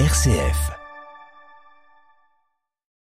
RCF.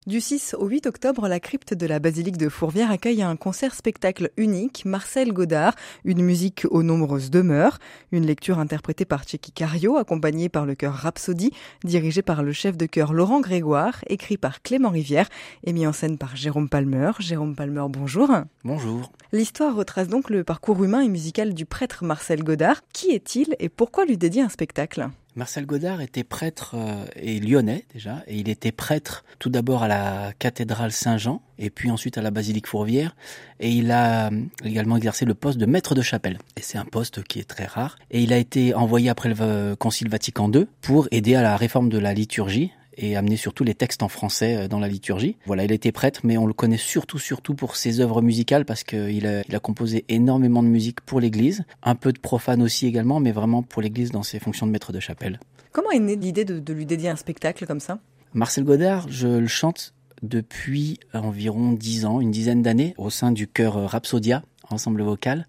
Du 6 au 8 octobre, la crypte de la basilique de Fourvière accueille un concert-spectacle unique, Marcel Godard, une musique aux nombreuses demeures, une lecture interprétée par Tchéki Cario, accompagnée par le chœur Rhapsody, dirigé par le chef de chœur Laurent Grégoire, écrit par Clément Rivière et mis en scène par Jérôme Palmer. Jérôme Palmer, bonjour. Bonjour. L'histoire retrace donc le parcours humain et musical du prêtre Marcel Godard. Qui est-il et pourquoi lui dédier un spectacle? Marcel Godard était prêtre euh, et lyonnais déjà, et il était prêtre tout d'abord à la cathédrale Saint-Jean, et puis ensuite à la basilique Fourvière, et il a euh, également exercé le poste de maître de chapelle, et c'est un poste qui est très rare, et il a été envoyé après le Concile Vatican II pour aider à la réforme de la liturgie, et amener surtout les textes en français euh, dans la liturgie. Voilà, il était prêtre, mais on le connaît surtout, surtout pour ses œuvres musicales parce qu'il a, il a composé énormément de musique pour l'Église, un peu de profane aussi également, mais vraiment pour l'Église dans ses fonctions de maître de chapelle. Comment est née l'idée de, de lui dédier un spectacle comme ça? Marcel Godard, je le chante depuis environ dix ans, une dizaine d'années, au sein du chœur Rhapsodia, ensemble vocal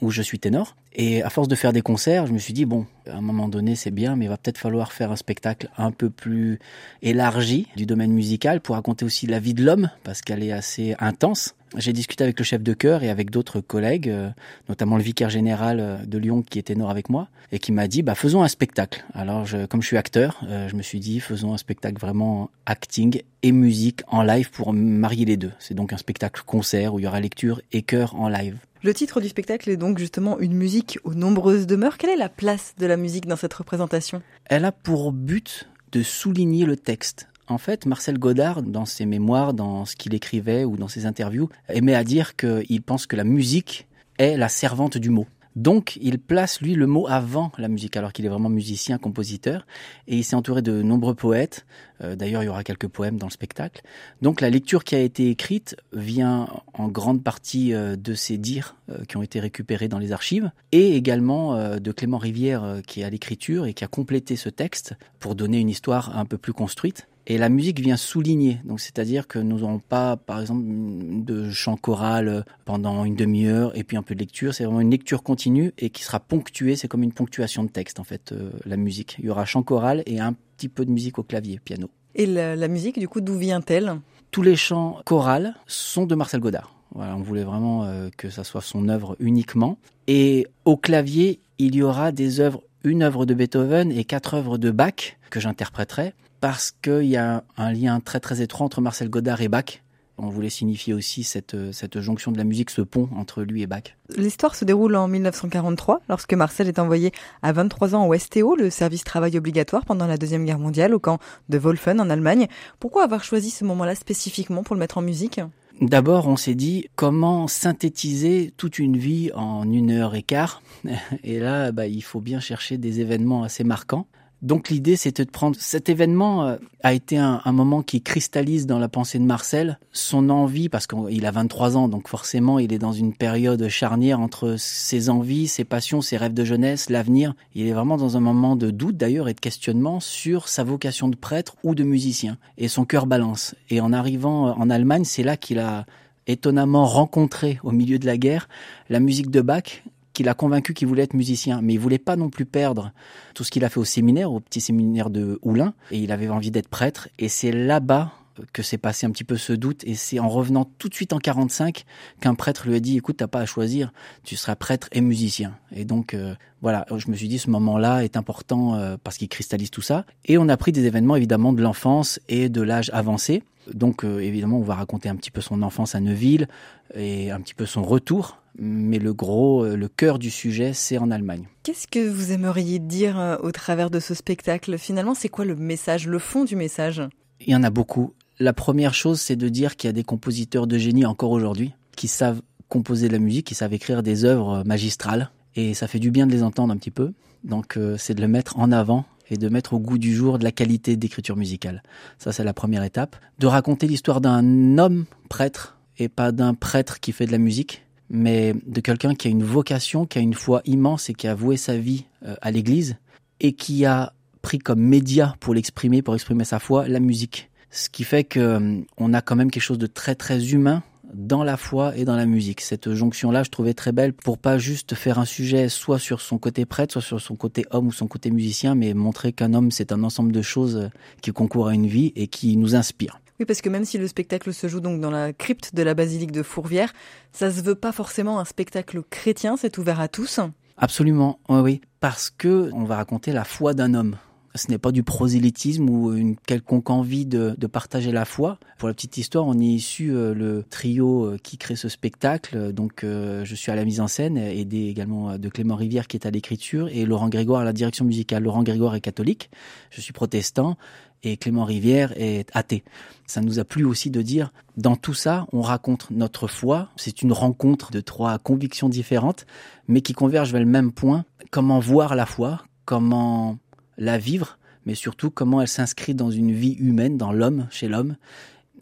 où je suis ténor. Et à force de faire des concerts, je me suis dit, bon, à un moment donné, c'est bien, mais il va peut-être falloir faire un spectacle un peu plus élargi du domaine musical pour raconter aussi la vie de l'homme, parce qu'elle est assez intense. J'ai discuté avec le chef de chœur et avec d'autres collègues, euh, notamment le vicaire général euh, de Lyon qui est ténor avec moi, et qui m'a dit, bah, faisons un spectacle. Alors, je, comme je suis acteur, euh, je me suis dit, faisons un spectacle vraiment acting et musique en live pour marier les deux. C'est donc un spectacle concert où il y aura lecture et chœur en live. Le titre du spectacle est donc justement une musique aux nombreuses demeures. Quelle est la place de la musique dans cette représentation? Elle a pour but de souligner le texte. En fait, Marcel Godard, dans ses mémoires, dans ce qu'il écrivait ou dans ses interviews, aimait à dire qu'il pense que la musique est la servante du mot. Donc, il place, lui, le mot avant la musique, alors qu'il est vraiment musicien, compositeur, et il s'est entouré de nombreux poètes. Euh, d'ailleurs, il y aura quelques poèmes dans le spectacle. Donc, la lecture qui a été écrite vient en grande partie euh, de ces dires euh, qui ont été récupérés dans les archives, et également de Clément Rivière, qui est à l'écriture et qui a complété ce texte pour donner une histoire un peu plus construite. Et la musique vient souligner, donc c'est-à-dire que nous n'aurons pas, par exemple, de chant choral pendant une demi-heure et puis un peu de lecture. C'est vraiment une lecture continue et qui sera ponctuée. C'est comme une ponctuation de texte en fait, euh, la musique. Il y aura chant choral et un petit peu de musique au clavier, piano. Et la, la musique, du coup, d'où vient-elle? Tous les chants chorales sont de Marcel Godard. Voilà, on voulait vraiment euh, que ça soit son œuvre uniquement. Et au clavier, il y aura des œuvres, une œuvre de Beethoven et quatre œuvres de Bach que j'interpréterai parce qu'il y a un lien très très étroit entre Marcel Godard et Bach. On voulait signifier aussi cette, cette jonction de la musique, ce pont entre lui et Bach. L'histoire se déroule en 1943, lorsque Marcel est envoyé à 23 ans au STO, le service travail obligatoire pendant la Deuxième Guerre mondiale, au camp de Wolfen en Allemagne. Pourquoi avoir choisi ce moment-là spécifiquement pour le mettre en musique? D'abord, on s'est dit comment synthétiser toute une vie en une heure et quart? Et là, bah, il faut bien chercher des événements assez marquants. Donc l'idée, c'était de prendre cet événement euh, a été un, un, moment qui cristallise dans la pensée de Marcel son envie parce qu'il a 23 ans, donc forcément il est dans une période charnière entre ses envies, ses passions, ses rêves de jeunesse, l'avenir. Il est vraiment dans un moment de doute d'ailleurs et de questionnement sur sa vocation de prêtre ou de musicien et son cœur balance. Et en arrivant en Allemagne, c'est là qu'il a étonnamment rencontré au milieu de la guerre la musique de Bach qu'il a convaincu qu'il voulait être musicien, mais il voulait pas non plus perdre tout ce qu'il a fait au séminaire, au petit séminaire de Oulin, et il avait envie d'être prêtre, et c'est là-bas que s'est passé un petit peu ce doute. Et c'est en revenant tout de suite en 45 qu'un prêtre lui a dit écoute t'as pas à choisir tu seras prêtre et musicien. Et donc euh, voilà je me suis dit ce moment-là est important euh, parce qu'il cristallise tout ça. Et on a pris des événements évidemment de l'enfance et de l'âge avancé. Donc euh, évidemment on va raconter un petit peu son enfance à Neuville et un petit peu son retour mais le gros, euh, le cœur du sujet, c'est en Allemagne. Qu'est-ce que vous aimeriez dire euh, au travers de ce spectacle? Finalement, c'est quoi le message, le fond du message? Il y en a beaucoup. La première chose, c'est de dire qu'il y a des compositeurs de génie encore aujourd'hui qui savent composer de la musique, qui savent écrire des œuvres magistrales, et ça fait du bien de les entendre un petit peu. Donc, euh, c'est de le mettre en avant et de mettre au goût du jour de la qualité d'écriture musicale. Ça, c'est la première étape. De raconter l'histoire d'un homme prêtre et pas d'un prêtre qui fait de la musique, mais de quelqu'un qui a une vocation, qui a une foi immense et qui a voué sa vie euh, à l'Église et qui a pris comme média pour l'exprimer, pour exprimer sa foi, la musique. Ce qui fait que euh, on a quand même quelque chose de très très humain dans la foi et dans la musique. Cette jonction-là, je trouvais très belle pour pas juste faire un sujet soit sur son côté prêtre, soit sur son côté homme ou son côté musicien, mais montrer qu'un homme, c'est un ensemble de choses qui concourent à une vie et qui nous inspirent. Oui, parce que même si le spectacle se joue donc dans la crypte de la basilique de Fourvière, ça se veut pas forcément un spectacle chrétien, c'est ouvert à tous. Absolument, oui, parce que on va raconter la foi d'un homme. Ce n'est pas du prosélytisme ou une quelconque envie de, partager la foi. Pour la petite histoire, on est issu euh, le trio euh, qui crée ce spectacle. Donc, euh, je suis à la mise en scène, aidé également de Clément Rivière qui est à l'écriture et Laurent Grégoire à la direction musicale. Laurent Grégoire est catholique, je suis protestant et Clément Rivière est athée. Ça nous a plu aussi de dire, dans tout ça, on raconte notre foi. C'est une rencontre de trois convictions différentes, mais qui convergent vers le même point. Comment voir la foi, comment la vivre, mais surtout comment elle s'inscrit dans une vie humaine, dans l'homme, chez l'homme,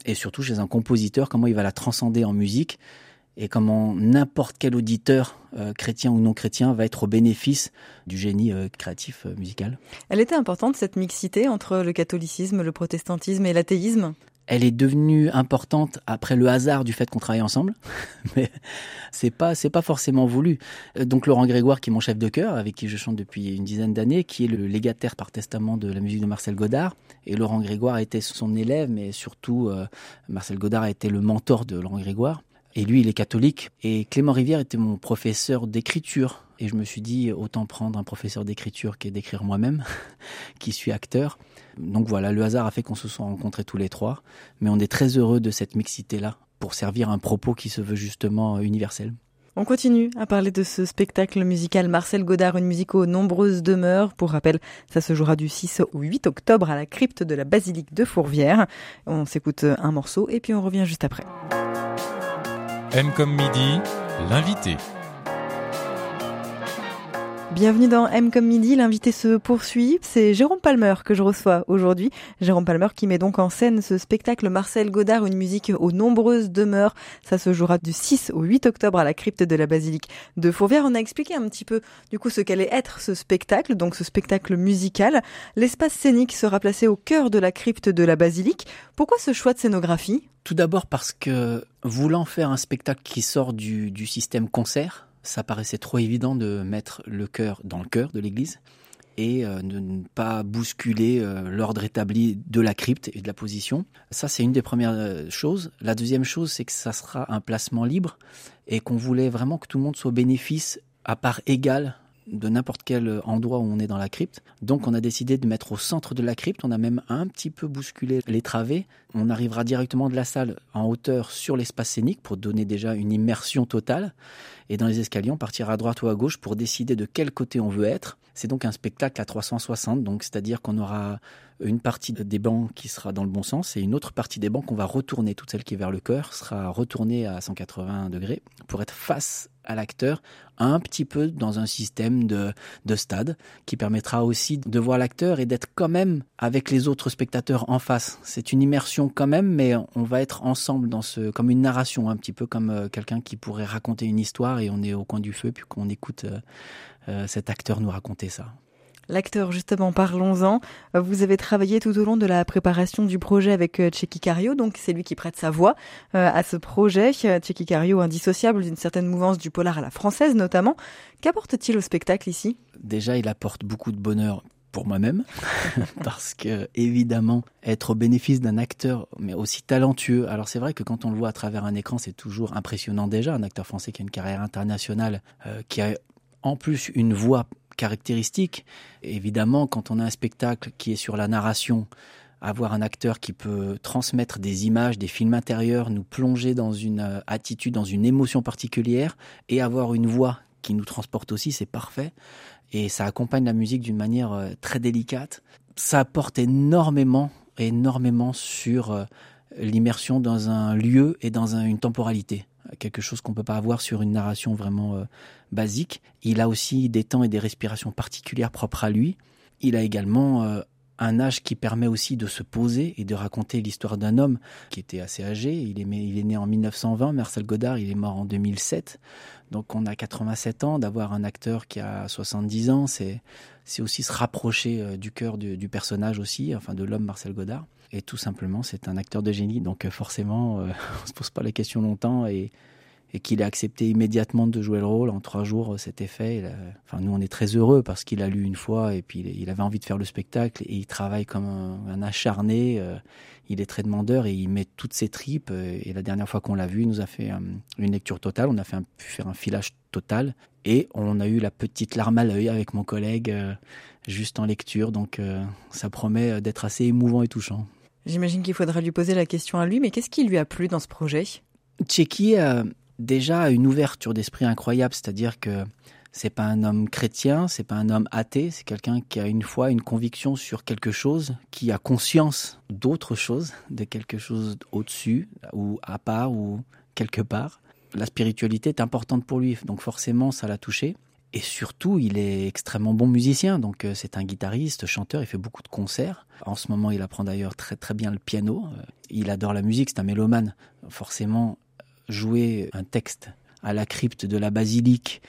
et surtout chez un compositeur, comment il va la transcender en musique, et comment n'importe quel auditeur, euh, chrétien ou non chrétien, va être au bénéfice du génie euh, créatif euh, musical. Elle était importante, cette mixité entre le catholicisme, le protestantisme et l'athéisme? Elle est devenue importante après le hasard du fait qu'on travaille ensemble, mais c'est pas c'est pas forcément voulu. Donc Laurent Grégoire, qui est mon chef de chœur, avec qui je chante depuis une dizaine d'années, qui est le légataire par testament de la musique de Marcel Godard, et Laurent Grégoire était son élève, mais surtout euh, Marcel Godard a été le mentor de Laurent Grégoire. Et lui, il est catholique. Et Clément Rivière était mon professeur d'écriture. Et je me suis dit, autant prendre un professeur d'écriture qu'est d'écrire moi-même, qui suis acteur. Donc voilà, le hasard a fait qu'on se soit rencontrés tous les trois, mais on est très heureux de cette mixité-là pour servir un propos qui se veut justement universel. On continue à parler de ce spectacle musical Marcel Godard, une musique aux nombreuses demeures. Pour rappel, ça se jouera du 6 au 8 octobre à la crypte de la basilique de Fourvière. On s'écoute un morceau et puis on revient juste après. M comme midi, l'invité. Bienvenue dans M comme midi, l'invité se poursuit. C'est Jérôme Palmer que je reçois aujourd'hui. Jérôme Palmer qui met donc en scène ce spectacle Marcel Godard, une musique aux nombreuses demeures. Ça se jouera du 6 au 8 octobre à la crypte de la basilique de Fourvière. On a expliqué un petit peu du coup ce qu'allait être ce spectacle, donc ce spectacle musical. L'espace scénique sera placé au cœur de la crypte de la basilique. Pourquoi ce choix de scénographie? Tout d'abord parce que voulant faire un spectacle qui sort du, du système concert, ça paraissait trop évident de mettre le cœur dans le cœur de l'église et euh, de ne pas bousculer euh, l'ordre établi de la crypte et de la position. Ça, c'est une des premières euh, choses. La deuxième chose, c'est que ça sera un placement libre et qu'on voulait vraiment que tout le monde soit au bénéfice à part égale de n'importe quel endroit où on est dans la crypte. Donc on a décidé de mettre au centre de la crypte, on a même un petit peu bousculé les travées. On arrivera directement de la salle en hauteur sur l'espace scénique pour donner déjà une immersion totale. Et dans les escaliers, on partira à droite ou à gauche pour décider de quel côté on veut être. C'est donc un spectacle à 360, donc c'est-à-dire qu'on aura une partie des bancs qui sera dans le bon sens et une autre partie des bancs qu'on va retourner, toute celle qui est vers le cœur, sera retournée à 180 degrés pour être face à l'acteur un petit peu dans un système de, de stade qui permettra aussi de voir l'acteur et d'être quand même avec les autres spectateurs en face. C'est une immersion quand même, mais on va être ensemble dans ce, comme une narration, un petit peu comme euh, quelqu'un qui pourrait raconter une histoire et on est au coin du feu puis qu'on écoute euh, euh, cet acteur nous raconter ça. L'acteur, justement, parlons-en. Vous avez travaillé tout au long de la préparation du projet avec euh, Cario, donc c'est lui qui prête sa voix à ce projet. Tchéki Cario, indissociable d'une certaine mouvance du polar à la française notamment. Qu'apporte-t-il au spectacle ici? Déjà, il apporte beaucoup de bonheur pour moi-même, parce que évidemment, être au bénéfice d'un acteur, mais aussi talentueux. Alors c'est vrai que quand on le voit à travers un écran, c'est toujours impressionnant déjà, un acteur français qui a une carrière internationale, euh, qui a en plus une voix caractéristique. Évidemment, quand on a un spectacle qui est sur la narration, avoir un acteur qui peut transmettre des images, des films intérieurs, nous plonger dans une euh, attitude, dans une émotion particulière, et avoir une voix qui nous transporte aussi, c'est parfait. Et ça accompagne la musique d'une manière euh, très délicate. Ça apporte énormément, énormément sur euh, l'immersion dans un lieu et dans une temporalité quelque chose qu'on peut pas avoir sur une narration vraiment euh, basique. Il a aussi des temps et des respirations particulières propres à lui. Il a également un âge qui permet aussi de se poser et de raconter l'histoire d'un homme qui était assez âgé. Il est, né en 1920, Marcel Godard, il est mort en 2007. Donc on a 87 ans, d'avoir un acteur qui a 70 ans, c'est aussi se rapprocher euh, du cœur du, personnage aussi, enfin de l'homme Marcel Godard. Et tout simplement, c'est un acteur de génie. Donc forcément, on se pose pas la question longtemps et et qu'il a accepté immédiatement de jouer le rôle. En trois jours, c'était fait. Enfin, nous, on est très heureux parce qu'il a lu une fois et puis il avait envie de faire le spectacle et il travaille comme un, acharné. Euh, il est très demandeur et il met toutes ses tripes. Euh, et la dernière fois qu'on l'a vu, il nous a fait euh, une lecture totale. On a fait pu faire un filage total et on a eu la petite larme à l'œil avec mon collègue juste en lecture. Donc, ça promet d'être assez émouvant et touchant. J'imagine qu'il faudra lui poser la question à lui, mais qu'est-ce qui lui a plu dans ce projet? Tchéki déjà une ouverture d'esprit incroyable, c'est-à-dire que c'est pas un homme chrétien, c'est pas un homme athée, c'est quelqu'un qui a une foi, une conviction sur quelque chose, qui a conscience d'autre chose, de quelque chose au-dessus ou à part ou quelque part. La spiritualité est importante pour lui, donc forcément ça l'a touché. Et surtout, il est extrêmement bon musicien, donc euh, c'est un guitariste, chanteur, il fait beaucoup de concerts. En ce moment, il apprend d'ailleurs très très bien le piano. Euh, il adore la musique, c'est un mélomane. Forcément, jouer un texte à la crypte de la basilique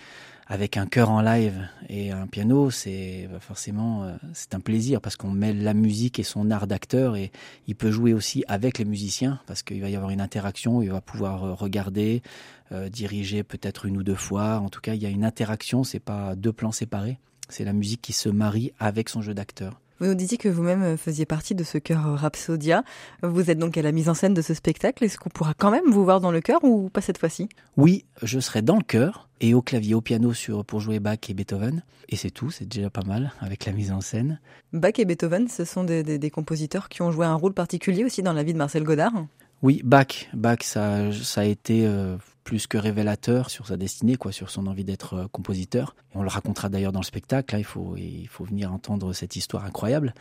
avec un chœur en live et un piano, c'est bah, forcément euh, c'est un plaisir parce qu'on mêle la musique et son art d'acteur et il peut jouer aussi avec les musiciens parce qu'il va y avoir une interaction, il va pouvoir euh, regarder, euh, diriger peut-être une ou deux fois. En tout cas, il y a une interaction, c'est pas deux plans séparés, c'est la musique qui se marie avec son jeu d'acteur. Vous nous disiez que vous-même euh, faisiez partie de ce chœur Rhapsodia. Vous êtes donc à la mise en scène de ce spectacle. Est-ce qu'on pourra quand même vous voir dans le chœur ou pas cette fois-ci? Oui, je serai dans le chœur et au clavier, au piano sur, pour jouer Bach et Beethoven. Et c'est tout, c'est déjà pas mal avec la mise en scène. Bach et Beethoven, ce sont des, compositeurs qui ont joué un rôle particulier aussi dans la vie de Marcel Godard Oui, Bach. Bach, ça, ça a été euh, plus que révélateur sur sa destinée, quoi, sur son envie d'être euh, compositeur. on le racontera d'ailleurs dans le spectacle. Là, il faut, il faut venir entendre cette histoire incroyable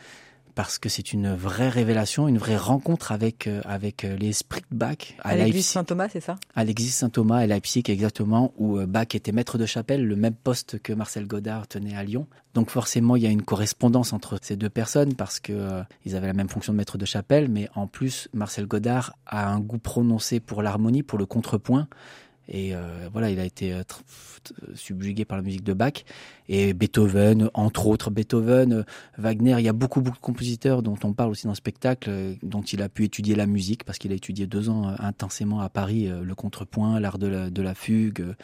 parce que c'est une vraie révélation, une vraie rencontre avec euh, avec euh, l'esprit de Bach à, l'église Saint-Thomas, c'est ça? À l'église Saint-Thomas à Leipzig exactement où Bach était maître de chapelle, le même poste que Marcel Godard tenait à Lyon. Donc forcément, il y a une correspondance entre ces deux personnes parce que ils avaient la même fonction de maître de chapelle, mais en plus Marcel Godard a un goût prononcé pour l'harmonie, pour le contrepoint et euh, voilà, il a été euh, subjugué par la musique de Bach. Et Beethoven, entre autres Beethoven, euh, Wagner, il y a beaucoup, beaucoup de compositeurs dont on parle aussi dans le spectacle, dont il a pu étudier la musique, parce qu'il a étudié deux ans intensément à Paris, le contrepoint, l'art de la, de la fugue,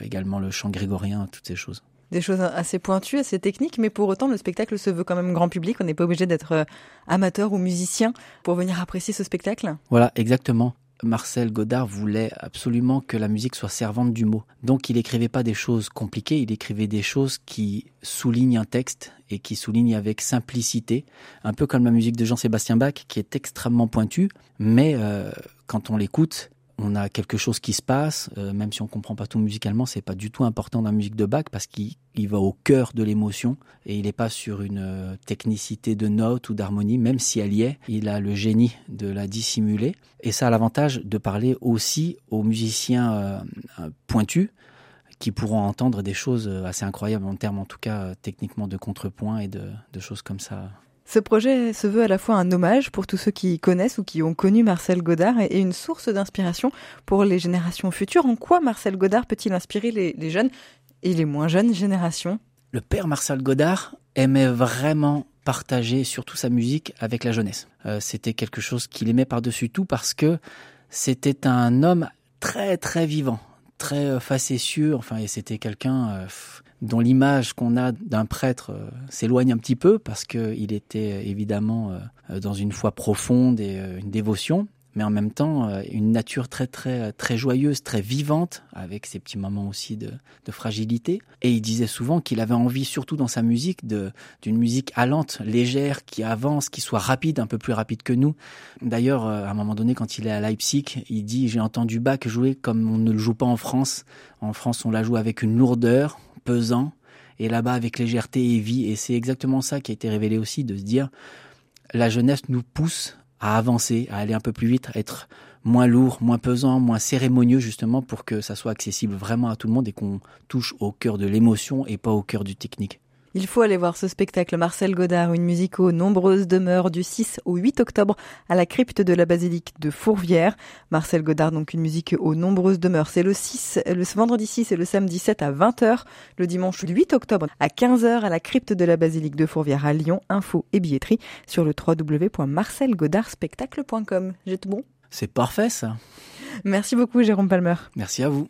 également le chant grégorien, toutes ces choses des choses assez pointues, assez techniques, mais pour autant, le spectacle se veut quand même grand public. On n'est pas obligé d'être amateur ou musicien pour venir apprécier ce spectacle. Voilà, exactement. Marcel Godard voulait absolument que la musique soit servante du mot. Donc il écrivait pas des choses compliquées, il écrivait des choses qui soulignent un texte et qui soulignent avec simplicité, un peu comme la musique de Jean-Sébastien Bach qui est extrêmement pointue, mais euh, quand on l'écoute, on a quelque chose qui se passe, euh, même si on comprend pas tout musicalement, c'est pas du tout important dans la musique de Bach parce qu'il va au cœur de l'émotion et il n'est pas sur une euh, technicité de notes ou d'harmonie, même si elle y est, il a le génie de la dissimuler et ça a l'avantage de parler aussi aux musiciens euh, pointus qui pourront entendre des choses assez incroyables en termes en tout cas techniquement de contrepoint et de choses comme ça. Ce projet se veut à la fois un hommage pour tous ceux qui connaissent ou qui ont connu Marcel Godard et une source d'inspiration pour les générations futures. En quoi Marcel Godard peut-il inspirer les, jeunes et les moins jeunes générations? Le père Marcel Godard aimait vraiment partager surtout sa musique avec la jeunesse. Euh, c'était quelque chose qu'il aimait par-dessus tout parce que c'était un homme très très vivant, très euh, facétieux, enfin et c'était quelqu'un euh, dont l'image qu'on a d'un prêtre euh, s'éloigne un petit peu parce qu'il était euh, évidemment euh, dans une foi profonde et une dévotion, mais en même temps une nature très très très joyeuse, très vivante, avec ses petits moments aussi de, fragilité. Et il disait souvent qu'il avait envie, surtout dans sa musique, d'une musique allante, légère, qui avance, qui soit rapide, un peu plus rapide que nous. D'ailleurs, à un moment donné, quand il est à Leipzig, il dit j'ai entendu Bach jouer comme on ne le joue pas en France. En France, on la joue avec une lourdeur, pesant, et là-bas avec légèreté et vie. Et c'est exactement ça qui a été révélé aussi, de se dire, la jeunesse nous pousse à avancer, à aller un peu plus vite, être moins lourd, moins pesant, moins cérémonieux justement pour que ça soit accessible vraiment à tout le monde et qu'on touche au cœur de l'émotion et pas au cœur du technique. Il faut aller voir ce spectacle Marcel Godard, une musique aux nombreuses demeures du 6 au 8 octobre à la crypte de la basilique de Fourvière. Marcel Godard, donc une musique aux nombreuses demeures. C'est le 6, le vendredi 6 et le samedi 7 à 20h, le dimanche 8 octobre à 15h à la crypte de la basilique de Fourvière à Lyon. Info et billetterie sur le www.marcelgodardspectacle.com. J'ai tout bon? C'est parfait ça. Merci beaucoup Jérôme Palmer. Merci à vous.